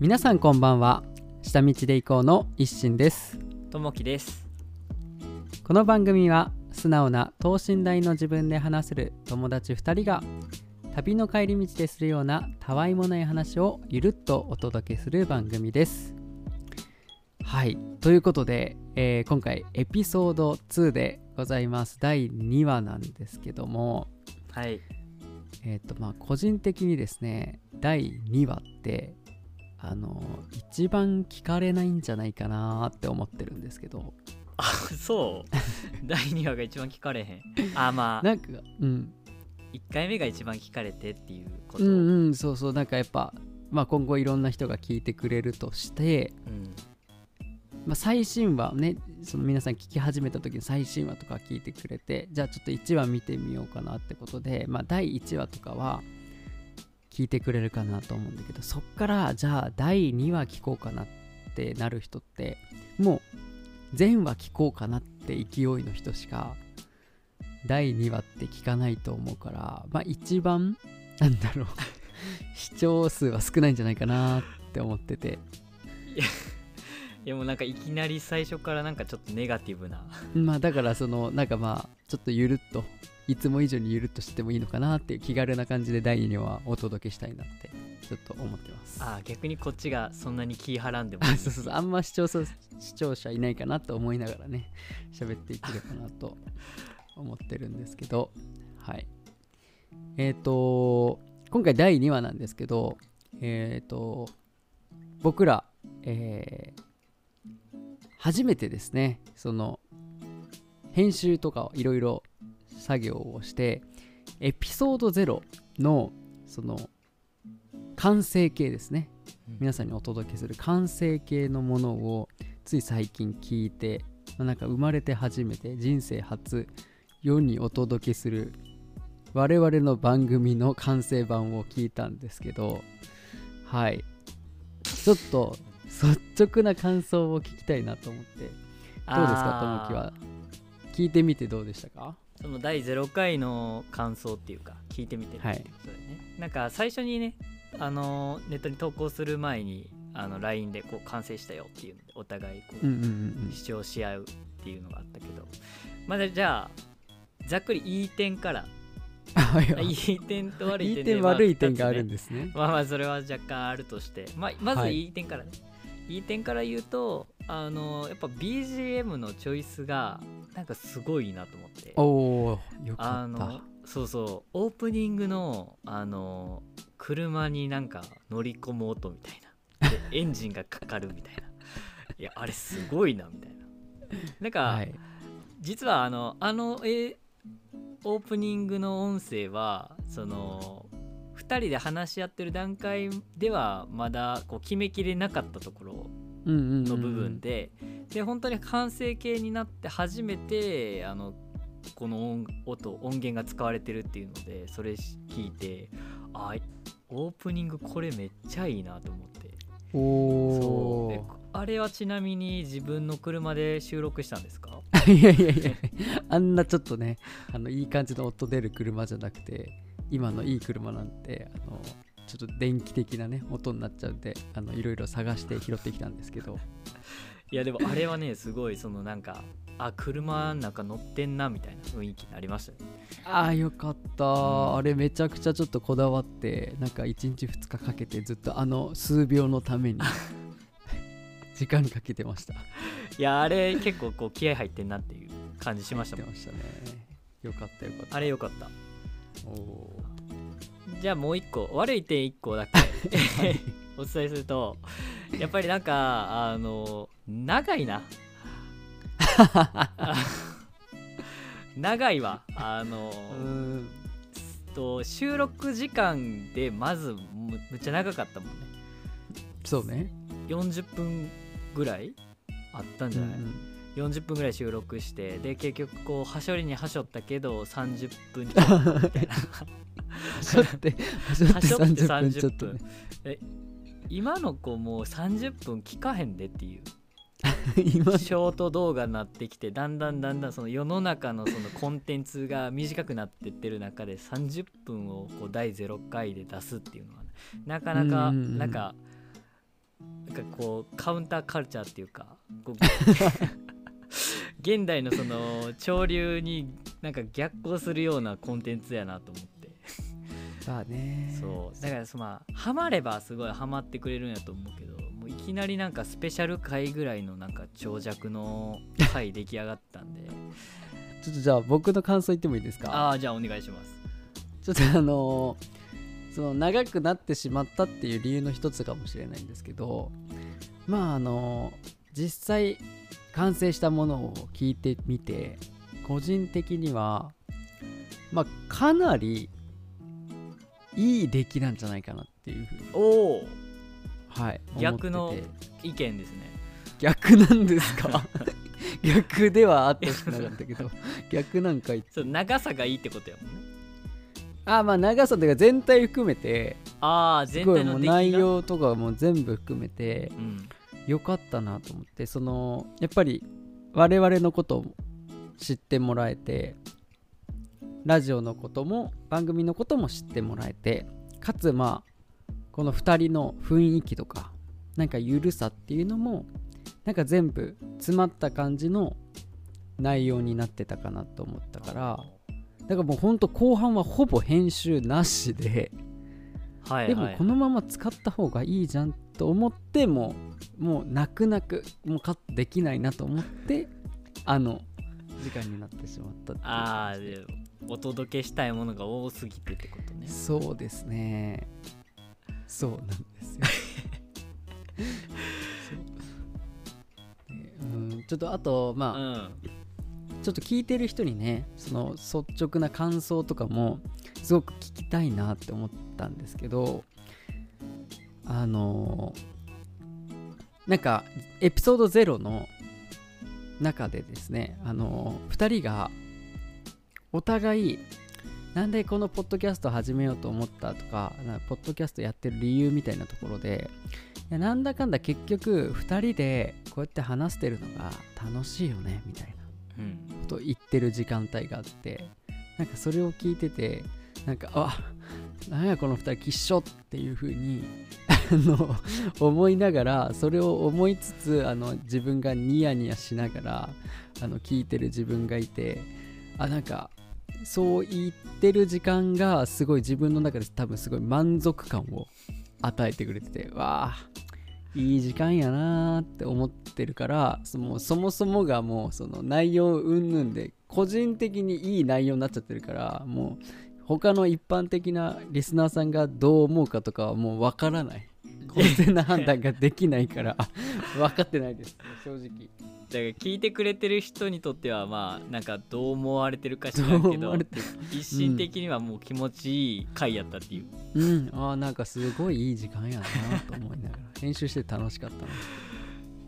皆さんこんばんは。下道で行こうの一心です。ともきです。この番組は素直な等身大の自分で話せる友達2人が旅の帰り道でするようなたわいもない話をゆるっとお届けする番組です。はい。ということで、えー今回エピソード2でございます。第2話なんですけども。はい。えっ、とまあ個人的にですね第2話ってあの一番聞かれないんじゃないかなって思ってるんですけど。あそう。第2話が一番聞かれへん。あまあ。なんかうん。1回目が一番聞かれてっていうこと。うんうんそうそう。なんかやっぱまあ今後いろんな人が聞いてくれるとして、うん。まあ、最新話ねその皆さん聞き始めた時の最新話とか聞いてくれてじゃあちょっと1話見てみようかなってことで、まあ、第1話とかは聞いてくれるかなと思うんだけどそっからじゃあ第2話聞こうかなってなる人ってもう全話聞こうかなって勢いの人しか第2話って聞かないと思うからまあ一番なんだろう 視聴数は少ないんじゃないかなって思ってて。いやもうなんかいきなり最初からなんかちょっとネガティブな。まあだからそのなんかまあちょっとゆるっといつも以上にゆるっとしてもいいのかなっていう気軽な感じで第2話お届けしたいなってちょっと思ってます。あ逆にこっちがそんなに気はらんでもあそうそうそう。あんま視聴者視聴者いないかなと思いながらね 喋っていければなと思ってるんですけど。はい。えっ、と今回第2話なんですけどえっ、と僕ら、えー初めてですねその編集とかをいろいろ作業をしてエピソード0のその完成形ですね。うん。皆さんにお届けする完成形のものをつい最近聞いて、まあなんか生まれて初めて人生初世にお届けする我々の番組の完成版を聞いたんですけどはい。ちょっと率直な感想を聞きたいなと思って。どうですかあー。ともきは？聞いてみてどうでしたか？その第0回の感想っていうか聞いてみてる。はい。っていうね、なんか最初にねあのネットに投稿する前にあの LINE でこう完成したよっていうのでお互いこう、主張し合うっていうのがあったけど。まだじゃあざっくりいい点から あいやい。い点と悪いいい点でまあ点悪い点があるんですね。まあまあそれは若干あるとして、まあ、まはい。ずいい点からね、い、い点から言うとあのやっぱ BGM のチョイスがなんかすごいなと思って。おおよかった。そうそう。オープニングのあの車になんか乗り込む音みたいな。で エンジンがかかるみたいな。いやあれすごいなみたいな。なんか、はい。実はあのあのえオープニングの音声はその2人で話し合ってる段階ではまだこう決めきれなかったところうんうんうんうんの部分で、で本当に完成形になって初めてあのこの音音音源が使われてるっていうのでそれ聞いてあオープニングこれめっちゃいいなと思って。おおあれはちなみに自分の車で収録したんですか？いやいやいや あんなちょっとねあのいい感じの音出る車じゃなくて今のいい車なんてあのちょっと電気的なね音になっちゃうんであのいろいろ探して拾ってきたんですけどいやでもあれはねすごいそのなんかあ車なんか乗ってんなみたいな雰囲気になりましたね。ああよかった、ん。あれめちゃくちゃちょっとこだわってなんか1日2日かけてずっとあの数秒のために 時間かけてました。いやあれ結構こう気合入ってんなっていう感じしましたもん。ね。よかったよかった。あれよかった。おおじゃあもう一個悪い点一個だけ お伝えするとやっぱりなんかあの長いな。長いわ。あのと収録時間でまずむむっちゃ長かったもんね。そうね。40分ぐらいあったんじゃない、40分ぐらい収録してで結局こうはしょりにはしょったけど30分ちょっとみたいな。はしょってはしょってはしょって30分ちょっ30とね。分。今の子もう30分聞かへんでっていう。今 ショート動画になってきてだんだんだんだんその世の中のそのコンテンツが短くなってってる中で30分をこう第0回で出すっていうのは、なかなかなんかなんかこうカウンターカルチャーっていうか 現代のその潮流になんか逆行するようなコンテンツやなと思って。まあね。そう。だからそまあハマればすごいハマってくれるんやと思うけどいきなりなんかスペシャル回ぐらいのなんか長尺の 回出来上がったんで。ちょっとじゃあ僕の感想言ってもいいですか？ああじゃあお願いします。ちょっとあのーその長くなってしまったっていう理由の一つかもしれないんですけどまああのー実際完成したものを聞いてみて個人的にはまあかなりいい出来なんじゃないかなっていうふうに。おおはい。逆の意見ですね。逆なんですか？逆ではあってほしくなかったけど逆なんか言って。そう長さがいいってことやもんね。あまあ長さというか全体含めてすああ全体の内容とかも全部含めてうん良かったなと思ってそのやっぱり我々のことを知ってもらえてラジオのことも番組のことも知ってもらえてかつまあこの2人の雰囲気とかなんかゆるさっていうのもなんか全部詰まった感じの内容になってたかなと思ったからだからもうほんと後半はほぼ編集なしではいはい。でもこのまま使った方がいいじゃんと思ってももう泣く泣くもうカットできないなと思ってあの時間になってしまったっああでお届けしたいものが多すぎてってことね。そうですねそうなんですよ。そう。んちょっとあとまあ、うん。ちょっと聞いてる人にねその率直な感想とかもすごく聞きたいなって思ったんですけどあのなんかエピソード0の中でですねあの2人がお互いなんでこのポッドキャスト始めようと思ったとかかポッドキャストやってる理由みたいなところでなんだかんだ結局2人でこうやって話してるのが楽しいよねみたいなうん。ことを言ってる時間帯があってなんかそれを聞いててなんかあなんやこの2人きっしょっていう風に思いながらそれを思いつつあの自分がニヤニヤしながらあの聞いてる自分がいてあなんかそう言ってる時間がすごい自分の中で多分すごい満足感を与えてくれててわあいい時間やなーって思ってるからそのそもそもがもうその内容云々で個人的にいい内容になっちゃってるからもう他の一般的なリスナーさんがどう思うかとかはもうわからない。公正な判断ができないから分かってないです正直だから聞いてくれてる人にとってはまあなんかどう思われてるか知らんけど一心的にはもう気持ちいい回やったっていう、うんああなんかすごいいい時間やなと思いながら編集して楽しかった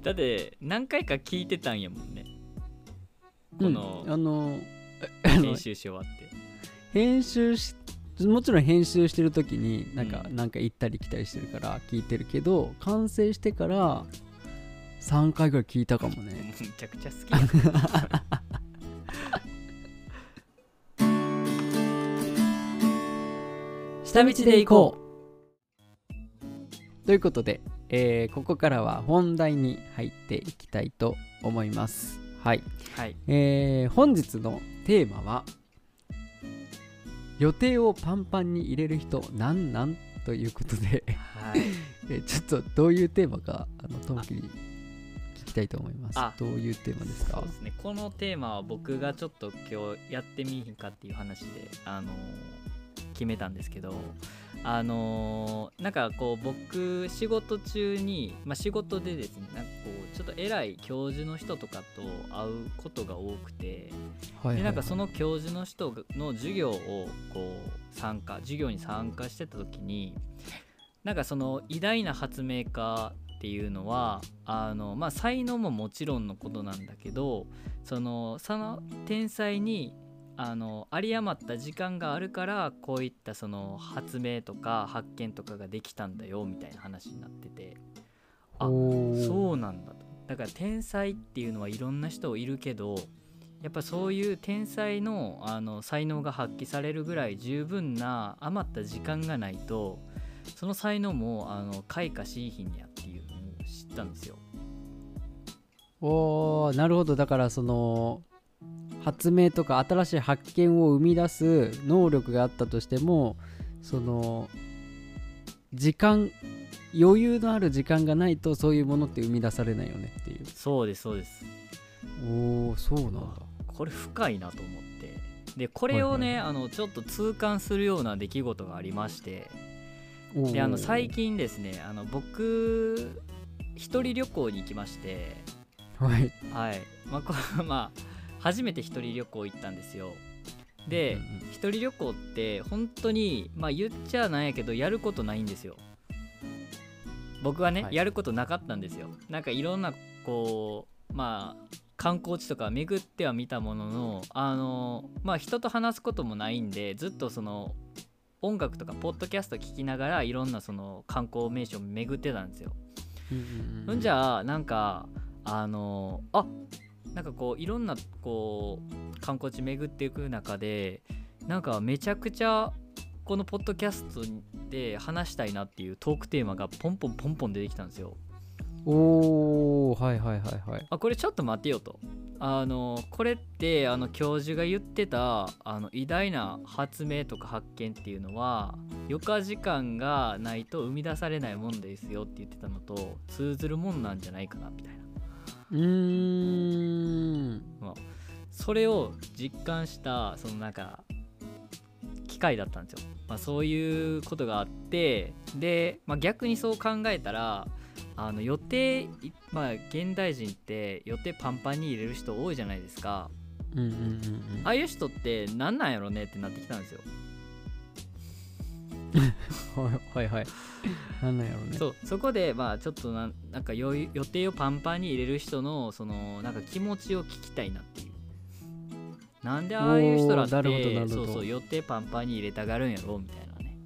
だって何回か聞いてたんやもんねこのうんあのあの編集し終わって編集しもちろん編集してる時になんか、うんなんか行ったり来たりしてるから聞いてるけど完成してから3回ぐらい聞いたかもね。むちゃくちゃ好きや 下道で行こう。ということで、えーここからは本題に入っていきたいと思います。はい、はい。えー本日のテーマは予定をパンパンに入れる人なんなん？ということではい。えーちょっとどういうテーマかあのトモキに聞きたいと思います。あどういうテーマですか？そうですね。このテーマは僕がちょっと今日やってみひんかっていう話であのー決めたんですけどあのーなんかこう僕仕事中に、まあ、仕事でですねなんかこうちょっと偉い教授の人とかと会うことが多くてはいでなんかその教授の人の授業をこう参加授業に参加してた時になんかその偉大な発明家っていうのはあの、まあ、才能ももちろんのことなんだけどそのその天才にあの有り余った時間があるからこういったその発明とか発見とかができたんだよみたいな話になってて。あそうなんだと。だから天才っていうのはいろんな人いるけどやっぱそういう天才のあの才能が発揮されるぐらい十分な余った時間がないとその才能もあの開花しいひんやっていうのをったんですよ。おーなるほど。だからその発明とか新しい発見を生み出す能力があったとしてもその時間余裕のある時間がないとそういうものって生み出されないよねっていう。そうですそうです。おおそうなんだ。これ深いなと思って。でこれをね、あのちょっと痛感するような出来事がありまして。であの最近ですねあの僕一人旅行に行きまして。はい。はい。まあこ まあ初めて一人旅行行ったんですよ。で、うんうん一人旅行って本当にまあ言っちゃなんやけどやることないんですよ。僕はね、はい。やることなかったんですよ。なんかいろんなこうまあ観光地とか巡っては見たもののあのまあ人と話すこともないんでずっとその音楽とかポッドキャスト聞きながらいろんなその観光名所を巡ってたんですよ。うんじゃあなんかあのあなんかこういろんなこう観光地巡っていく中でなんかめちゃくちゃこのポッドキャストで話したいなっていうトークテーマがポンポンポンポン出てきたんですよ。おーはいはいはいはいあこれちょっと待てよと。あのこれってあの教授が言ってたあの偉大な発明とか発見っていうのは余暇時間がないと生み出されないもんですよって言ってたのと通ずるもんなんじゃないかなみたいな。うーん。それを実感したそのなんか機会だったんですよ、まあ、そういうことがあってで、まあ、逆にそう考えたらあの予定いまあ現代人って予定パンパンに入れる人多いじゃないですか。うんうんうんうん。ああいう人って何なんやろねってなってきたんですよ はいはい。はいなんなんやろうね。そう。そこでまあちょっとなんなんか予予定をパンパンに入れる人のそのなんか気持ちを聞きたいなっていう。なんでああいう人らってそうそう予定パンパンに入れたがるんやろみたいなね。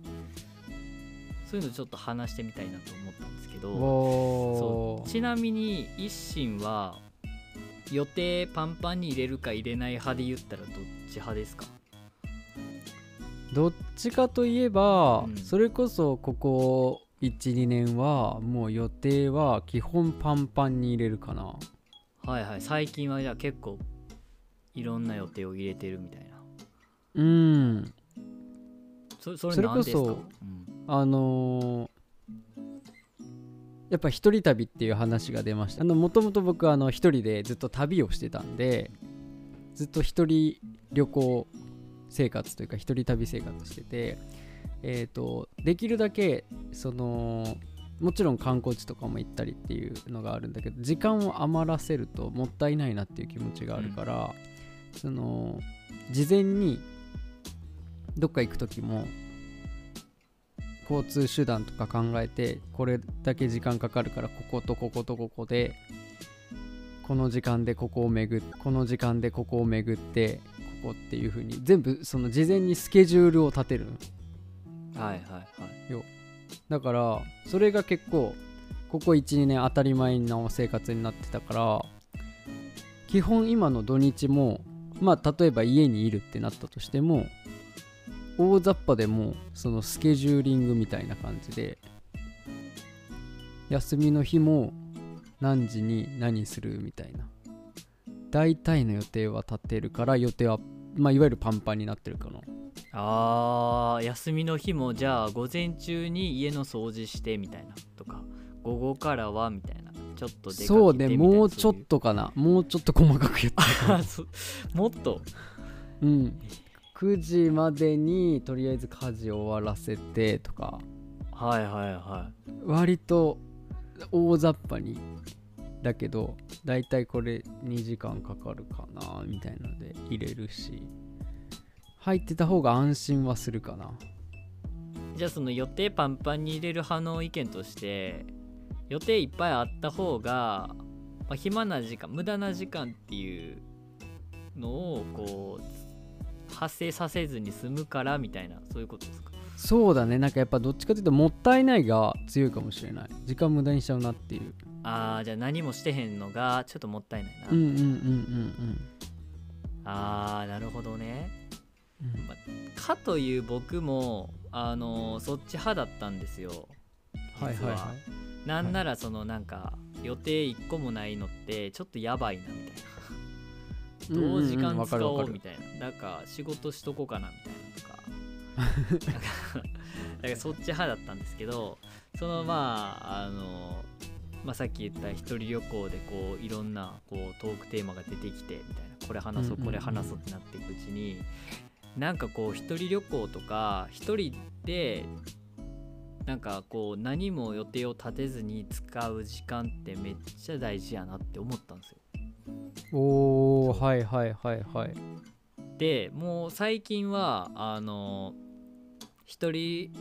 そういうのちょっと話してみたいなと思ったんですけどそうちなみに一心は予定パンパンに入れるか入れない派で言ったらどっち派ですか？どっちかといえば、うん。それこそここ12年はもう予定は基本パンパンに入れるかな。はいはい。最近はじゃあ結構いろんな予定を入れてるみたいな。うん。そそれそれこそうん。あのーやっぱ一人旅っていう話が出ました。もともと僕はあの一人でずっと旅をしてたんでずっと一人旅行生活というか一人旅生活しててえっ、とできるだけそのもちろん観光地とかも行ったりっていうのがあるんだけど時間を余らせるともったいないなっていう気持ちがあるから、その事前にどっか行く時も交通手段とか考えてこれだけ時間かかるからこことこことここでこの時間でここを巡ってこの時間でここを巡ってここっていう風に全部その事前にスケジュールを立てるはいはいはい。だからそれが結構ここ12年当たり前の生活になってたから基本今の土日もまあ例えば家にいるってなったとしても大雑把でもそのスケジューリングみたいな感じで休みの日も何時に何するみたいな大体の予定は立てるから予定はまあいわゆるパンパンになってるかな。あー休みの日もじゃあ午前中に家の掃除してみたいなとか午後からはみたいなちょっと出かけてそうねもうちょっとかな。もうちょっと細かく言って そういう。あそもっと。うん。9時までにとりあえず家事終わらせてとか。はいはいは割と大雑把にだけどだいたいこれ2時間かかるかなみたいなので入れるし。入ってた方が安心はするかな。いじゃあその予定パンパンに入れる派の意見として予定いっぱいあった方が、まあ、暇な時間無駄な時間っていうのをこう発生させずに済むからみたいなそういうことですか？そうだね。なんかやっぱどっちかというともったいないが強いかもしれない。時間無駄にしちゃうなっていうあーじゃあ何もしてへんのがちょっともったいないな、うんうんうんうんあーなるほどね。うん。うんかという僕もあのそっち派だったんですよ。はいはいはい。なんならそのなんか予定1個もないのってちょっとやばいなみたいな。どう時間使おうみたいな。なんか仕事しとこうかなみたいなとか。なんか なんかそっち派だったんですけどそのまああのまあ、さっき言った一人旅行でこういろんなこうトークテーマが出てきてみたいなこれ話そうこれ話そうってなっていくうちになんかこう一人旅行とか一人でなんかこう何も予定を立てずに使う時間ってめっちゃ大事やなって思ったんですよ。おおそうはいはいはいはいでもう最近はあの一人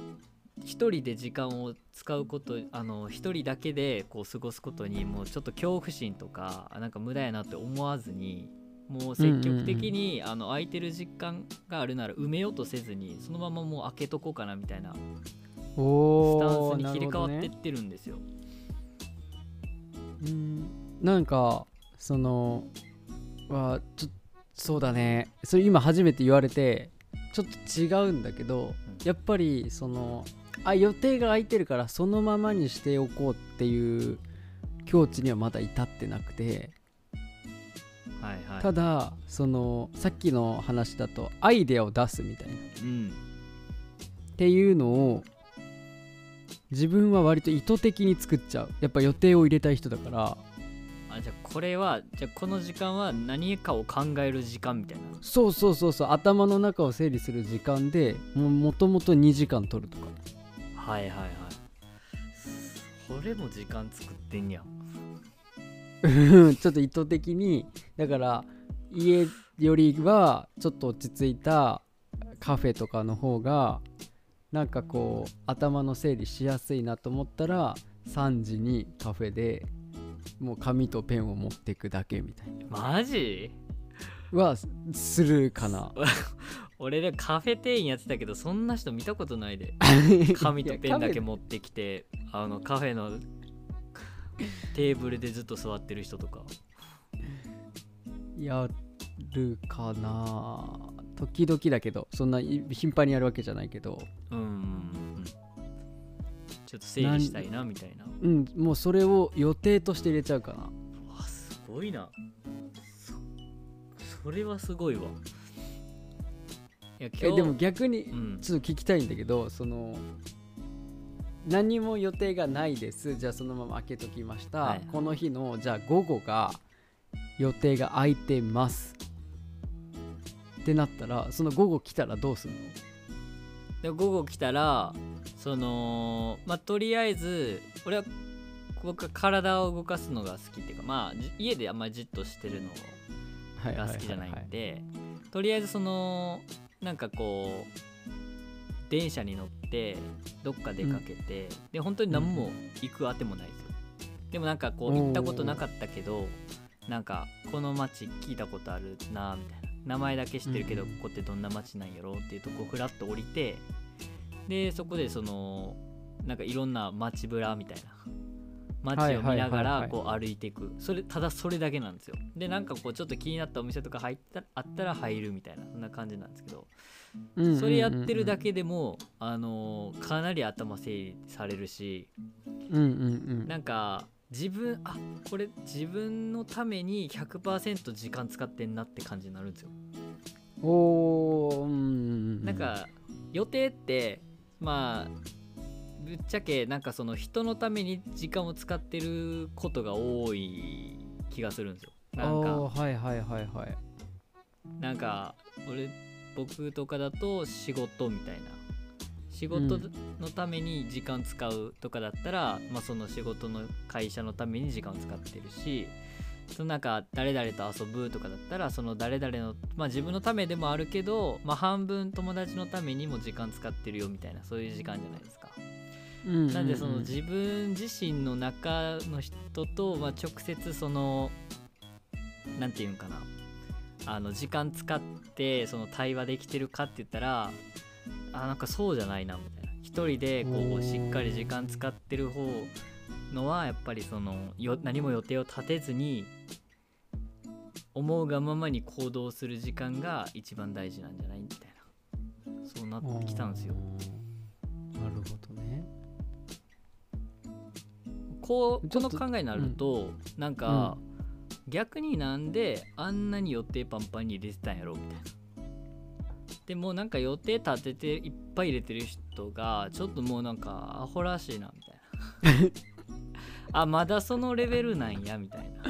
一人で時間を使うことあの一人だけでこう過ごすことにもうちょっと恐怖心とかなんか無駄やなって思わずにもう積極的に、あの空いてる時間があるなら埋めようとせずにそのままもう開けとこうかなみたいなスおタおンスに切り替わってってるんですよ。うん。なんかそのはちょそうだね。それ今初めて言われてちょっと違うんだけど、うん。やっぱりそのあ予定が空いてるからそのままにしておこうっていう境地にはまだ至ってなくて。はいはい、ただそのさっきの話だとアイデアを出すみたいな。っうん。ていうのを自分は割と意図的に作っちゃう。やっぱ予定を入れたい人だから。あじゃあこれはじゃあこの時間は何かを考える時間みたいな。そうそうそうそう。頭の中を整理する時間でももともと2時間取るとかはいはいはい。それも時間作ってんやん。ちょっと意図的にだから家よりはちょっと落ち着いたカフェとかの方がなんかこう頭の整理しやすいなと思ったら3時にカフェでもう紙とペンを持っていくだけみたいマジ？なはするかな 俺でカフェ店員やってたけどそんな人見たことないで。紙とペンだけ持ってきてあのカフェのテーブルでずっと座ってる人とか。やるかな。時々だけどそんない頻繁にやるわけじゃないけど。うん。ちょっと整理したいなみたいな。うんもうそれを予定として入れちゃうかな。わすごいな。そそれはすごいわえでも逆にうん。ちょっと聞きたいんだけどその何も予定がないです。じゃあそのまま開けときました、はいはい。この日のじゃあ午後が予定が空いてます。ってなったらその午後来たらどうすんの？で午後来たらそのまあとりあえず俺は僕は体を動かすのが好きっていうかまあじ家であんまりじっとしてるのはいが好きじゃないんでとりあえずそのなんかこう電車に乗ってどっか出かけて、で本当に何も行くあてもないですよ。でもなんかこう行ったことなかったけどなんかこの街聞いたことあるなみたいな。名前だけ知ってるけど、うん。ここってどんな街なんやろうっていうとこふらっと降りてでそこでそのなんかいろんな街ぶらみたいな街を見ながらこう歩いていく。それただそれだけなんですよ。でなんかこうちょっと気になったお店とか入ったあったら入るみたいなそんな感じなんですけど。うんうんうんうん。それやってるだけでもあのーかなり頭整理されるしうんうんなんか自分あこれ自分のために100%時間使ってんなって感じになるんですよ。うんおうんうん。なんか予定ってまあぶっちゃけなんかその人のために時間を使ってることが多い気がするんですよ。なんか。はいはいはいはい。なんか俺僕とかだと仕事みたいな。仕事うん。のために時間使うとかだったら、まあ、その仕事の会社のために時間を使ってるしそのなんか誰々と遊ぶとかだったらその誰々の、まあ、自分のためでもあるけど、まあ、半分友達のためにも時間使ってるよみたいなそういう時間じゃないですなんでそのうん自分自身の中の人と、まあ、直接そのなんていうんかな。あの時間使ってその対話できてるかって言ったらあなんかそうじゃないなみたいな。一人でこうしっかり時間使ってる方のはやっぱりそのよ何も予定を立てずに思うがままに行動する時間が一番大事なんじゃないみたいな。そうなってきたんですよ。なるほどねこうこの考えになると、なんか、逆になんであんなに予定パンパンに入れてたんやろみたいな。でもなんか予定立てていっぱい入れてる人がちょっともうなんかアホらしいなみたいな。あまだそのレベルなんやみたいな。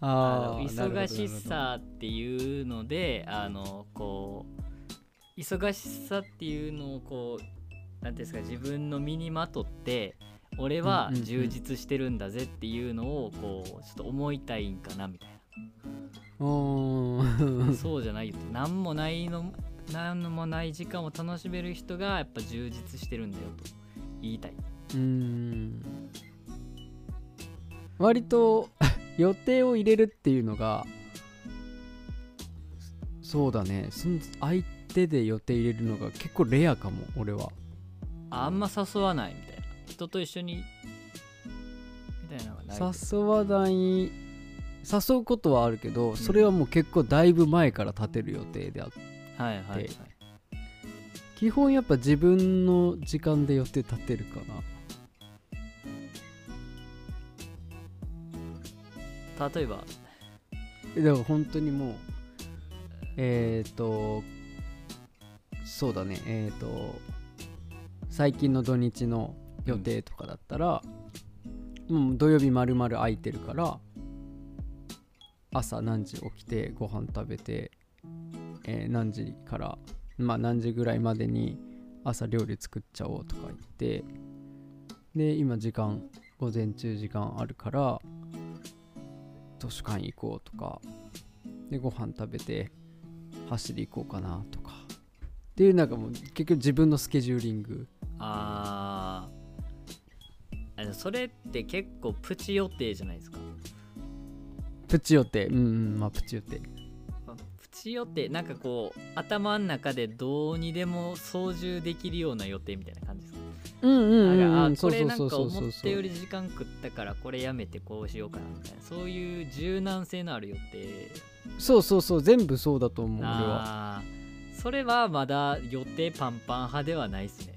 あの忙しさっていうのであのこう忙しさっていうのをこう何ていうんですか自分の身にまとって俺は充実してるんだぜっていうのをこうちょっと思いたいんかなみたいおなー。そうじゃないよ何もないの何もない時間を楽しめる人がやっぱ充実してるんだよと言いたい。うーん。割と 予定を入れるっていうのがそうだね。その相手で予定入れるのが結構レアかも俺は。ああんま誘わないみたいな人と一緒にみたいなのがない誘わない誘うことはあるけどそれはもう結構だいぶ前から立てる予定であって。はいはいはい。基本やっぱ自分の時間で予定立てるかな。例えば。だから本当にもうえっ、ー、とそうだねえっ、ー、と最近の土日の予定とかだったら、もう土曜日まるまる空いてるから朝何時起きてご飯食べて、えー何時からまあ何時ぐらいまでに朝料理作っちゃおうとか言ってで今時間午前中時間あるから図書館行こうとかでご飯食べて走り行こうかなとか。っていうなんかもう結局自分のスケジューリング。ああそれって結構プチ予定じゃないですか？プチ予定。うんうんまあプチ予定。まあプチ予定。なんかこう頭の中でどうにでも操縦できるような予定みたいな感じですか？うんうんうん、うん、そうこれなんそうそう。そうか思ったより時間食ったからこれやめてこうしようかなみたいな。そういう柔軟性のある予定。そうそうそう。全部そうだと思う俺は。それはまだ予定パンパン派ではないですね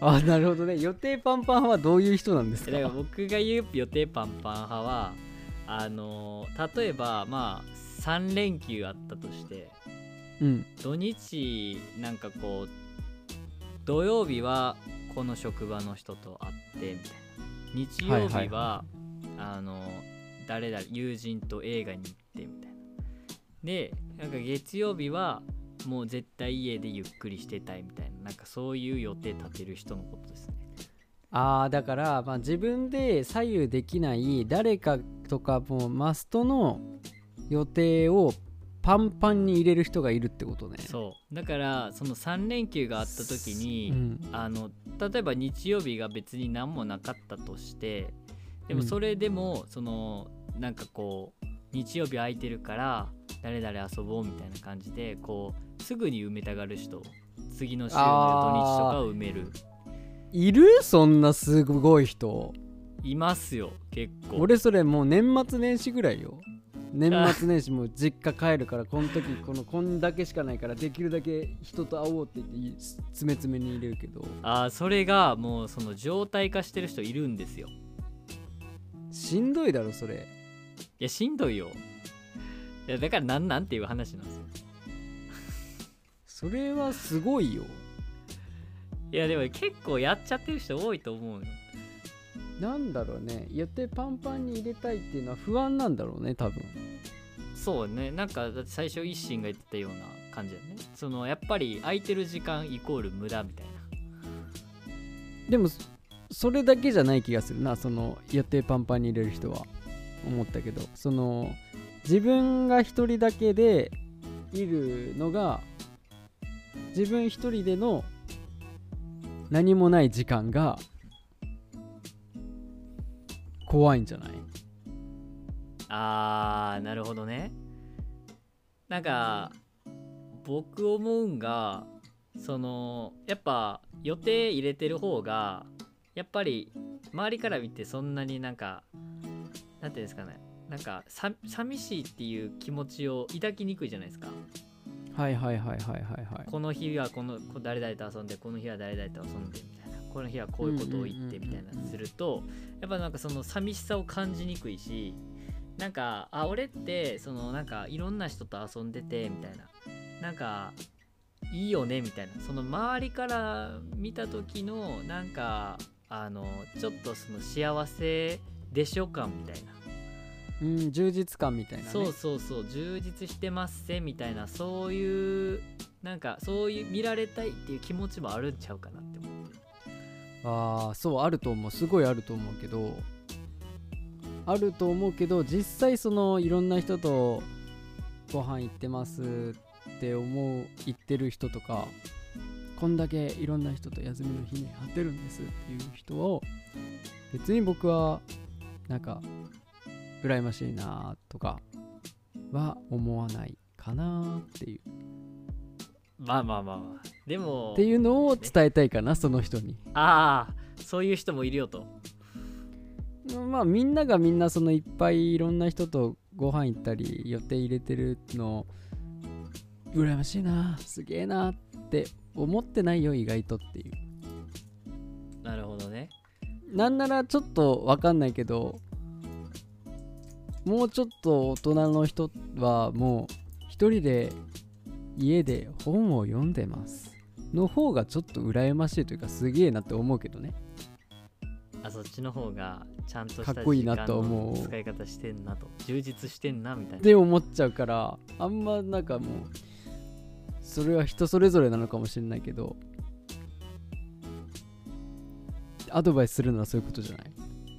あなるほどね。予定パンパンはどういう人なんですか？だから僕が言う予定パンパン派はあの例えばまあ3連休あったとしてうん。土日なんかこう土曜日はこの職場の人と会ってみたいな。日曜日は,、はいはあの誰々友人と映画に行ってみたいな。でなんか月曜日はもう絶対家でゆっくりしてたいみたいななんかそういう予定立てる人のことですね。あーだから、まあ、自分で左右できない誰かとかもうマストの予定をパンパンに入れる人がいるってことね。そう。だからその3連休があった時に、うん。あの例えば日曜日が別に何もなかったとしてでもうんそれでも、そのなんかこう日曜日空いてるから誰々遊ぼうみたいな感じでこうすぐに埋めたがる人次の週の土日とかを埋める。いる？そんなすごい人。いますよ結構。俺それもう年末年始ぐらいよ。年末年始もう実家帰るからこの時このこんだけしかないからできるだけ人と会おうって言ってい詰め詰めに入れるけど。あーそれがもうその状態化してる人いるんですよ。しんどいだろそれ。いやしんどいよ。いやだからなんなんっていう話なんですよそれはすごいよ。いやでも結構やっちゃってる人多いと思うよ。なんだろうね。予定パンパンに入れたいっていうのは不安なんだろうね多分。そうね。なんかだって最初一心が言ってたような感じだよね。そのやっぱり空いてる時間イコール無駄みたいな。でもそそれだけじゃない気がするな。その予定パンパンに入れる人は。思ったけど。その自分が一人だけでいるのが自分一人での何もない時間が怖いんじゃない？あーなるほどね。なんか僕思うんがそのやっぱ予定入れてる方がやっぱり周りから見てそんなになんかなんていうんですかね。なんかさ寂しいっていう気持ちを抱きにくいじゃないですか。はいはいはいはいはいはい。この日はこのこ誰々と遊んでこの日は誰々と遊んでみたいなこの日はこういうことを言ってみたいなするとやっぱなんかその寂しさを感じにくいしなんかあ俺ってそのなんかいろんな人と遊んでてみたいななんかいいよねみたいなその周りから見た時のなんかあのちょっとその幸せでしょ感みたいなうん充実感みたいなね。そうそうそう充実してますせみたいなそういうなんかそういう見られたいっていう気持ちもあるんちゃうかなって思ってああそうあると思うすごいあると思うけどあると思うけど実際そのいろんな人とご飯行ってますって思う言ってる人とかこんだけいろんな人と休みの日に会ってるんですっていう人を別に僕はなんか羨ましいなとかは思わないかなっていう。まあまあまあまあ。でもっていうのを伝えたいかなその人に。ああそういう人もいるよと。まあみんながみんなそのいっぱいいろんな人とご飯行ったり予定入れてるの羨ましいなすげえなって思ってないよ意外とっていう。なるほどね。なんならちょっとわかんないけどもうちょっと大人の人はもう一人で家で本を読んでますの方がちょっと羨ましいというかすげえなって思うけどね。あそっちの方がちゃんとしたかっこいいなと思う時間の使い方してんなと。充実してんなみたいな。って思っちゃうからあんまなんかもうそれは人それぞれなのかもしれないけどアドバイスするのはそういうことじゃない？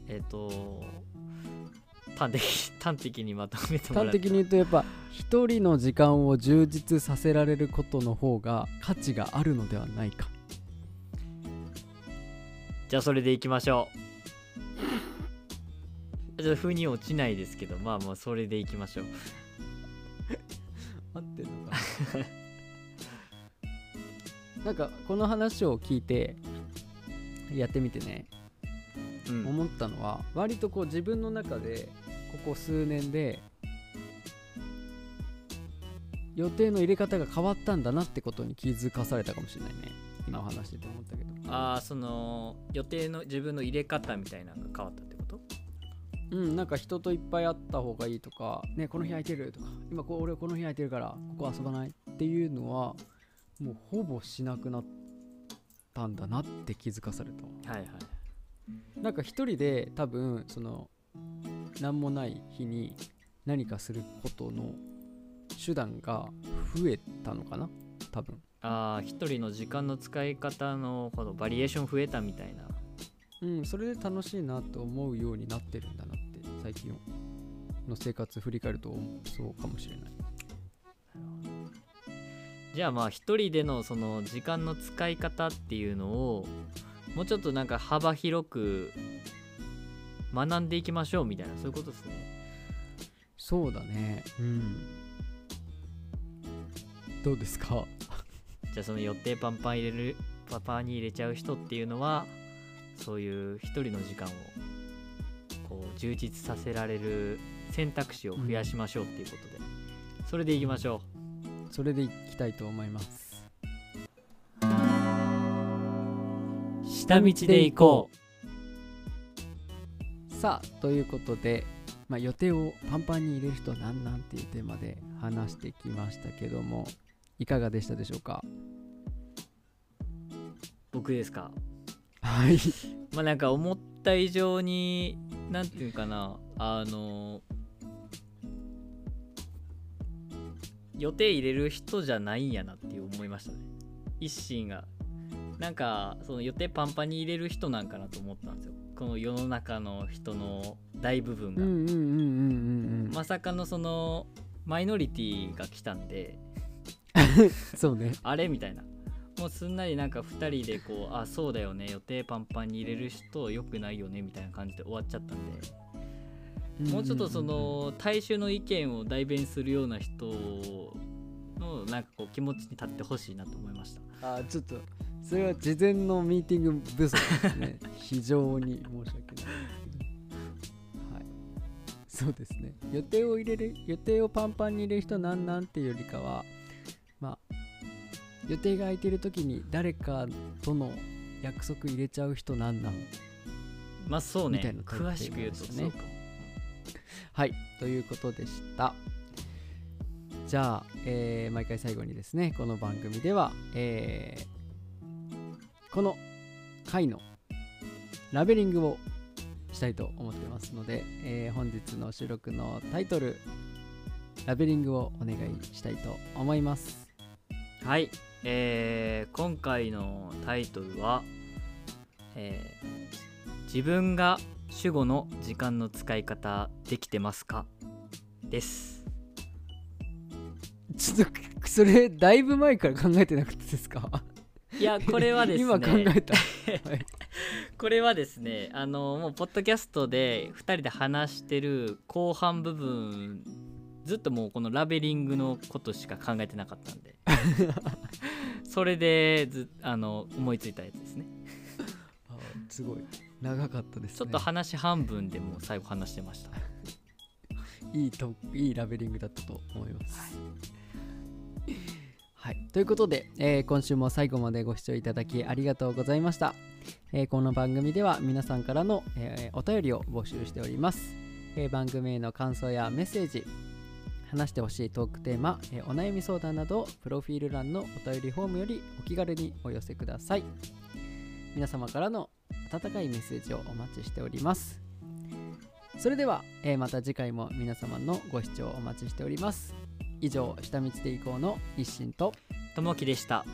えっ、と端的端的にまとめてもら端的に言うとやっぱ一人の時間を充実させられることの方が価値があるのではないか。じゃあそれでいきましょう。ちょっと風に落ちないですけどまあまあそれでいきましょう。合ってるのかな？なんかこの話を聞いてやってみてね。うん。思ったのは割とこう自分の中でここ数年で予定の入れ方が変わったんだなってことに気づかされたかもしれないね。今話してて思ったけど。ああその予定の自分の入れ方みたいなのが変わったってこと？うんなんか人といっぱい会った方がいいとかねこの日空いてるとか今こう俺この日空いてるからここ遊ばないっていうのはもうほぼしなくなったんだなって気づかされたわ。はいはい。なんか一人で多分その何もない日に何かすることの手段が増えたのかな？多分。ああ一人の時間の使い方のこのバリエーション増えたみたいな。うんそれで楽しいなと思うようになってるんだなって最近の生活振り返るとそうかもしれない。じゃあまあ一人でのその時間の使い方っていうのをもうちょっとなんか幅広く学んでいきましょうみたいなそういうことですね。そうだね。うん。どうですか？じゃあその予定パンパン入れるパパに入れちゃう人っていうのはそういう一人の時間をこう充実させられる選択肢を増やしましょうっていうことで、それでいきましょそれでいきたいと思います。う下道で行こさあということで、まあ、予定をパンパンに入れる人は何なんっていうテーマで話してきましたけどもいかがでしたでしょうか？う僕ですか？はい。まあなんか思った以上になんていうかなあの予定入れる人じゃないんやなって思いましたね。一心が。なんかその予定パンパンに入れる人なんかなと思ったんですよこの世の中の人の大部分が、まさかのそのマイノリティが来たんで。そうね。あれみたいな。もうすんなりなんか2人でこうあそうだよね予定パンパンに入れる人良くないよねみたいな感じで終わっちゃったんで。もうちょっとその大衆の意見を代弁するような人のなんかこう気持ちに立ってほしいなと思いました。あちょっとそれは事前のミーティング不足ですね。非常に申し訳ない。はい。そうですね。予定を入れる予定をパンパンに入れる人なんなんっていうよりかはまあ予定が空いてる時に誰かとの約束入れちゃう人なんなんまあそうね。みたいなトーク詳しく言うとそうか。もはい。ということでした。じゃあ、えー毎回最後にですねこの番組では、えーこの回のラベリングをしたいと思ってますので、えー本日の収録のタイトルラベリングをお願いしたいと思いますはい、えー今回のタイトルは、えー自分が主語の時間の使い方できてますか?」です。ちょっとそれだいぶ前から考えてなかったですか？いやこれはですね。今考えた、は いこれはですねあのもうポッドキャストで2人で話してる後半部分ずっともうこのラベリングのことしか考えてなかったんで。それでずあの思いついたやつですね。あすごい。長かったですね。ちょっと話半分でもう最後話してました。いいといいラベリングだったと思います。はい、はいということで、えー今週も最後までご視聴いただきありがとうございました。えーこの番組では皆さんからの、えーお便りを募集しております、え番組への感想やメッセージ、話してほしいトークテーマ、えお悩み相談などプロフィール欄のお便りフォームよりお気軽にお寄せください。皆様からの温かいメッセージをお待ちしております。それでは、えまた次回も皆様のご視聴お待ちしております。以上、下道で行こうの一心とともきでした。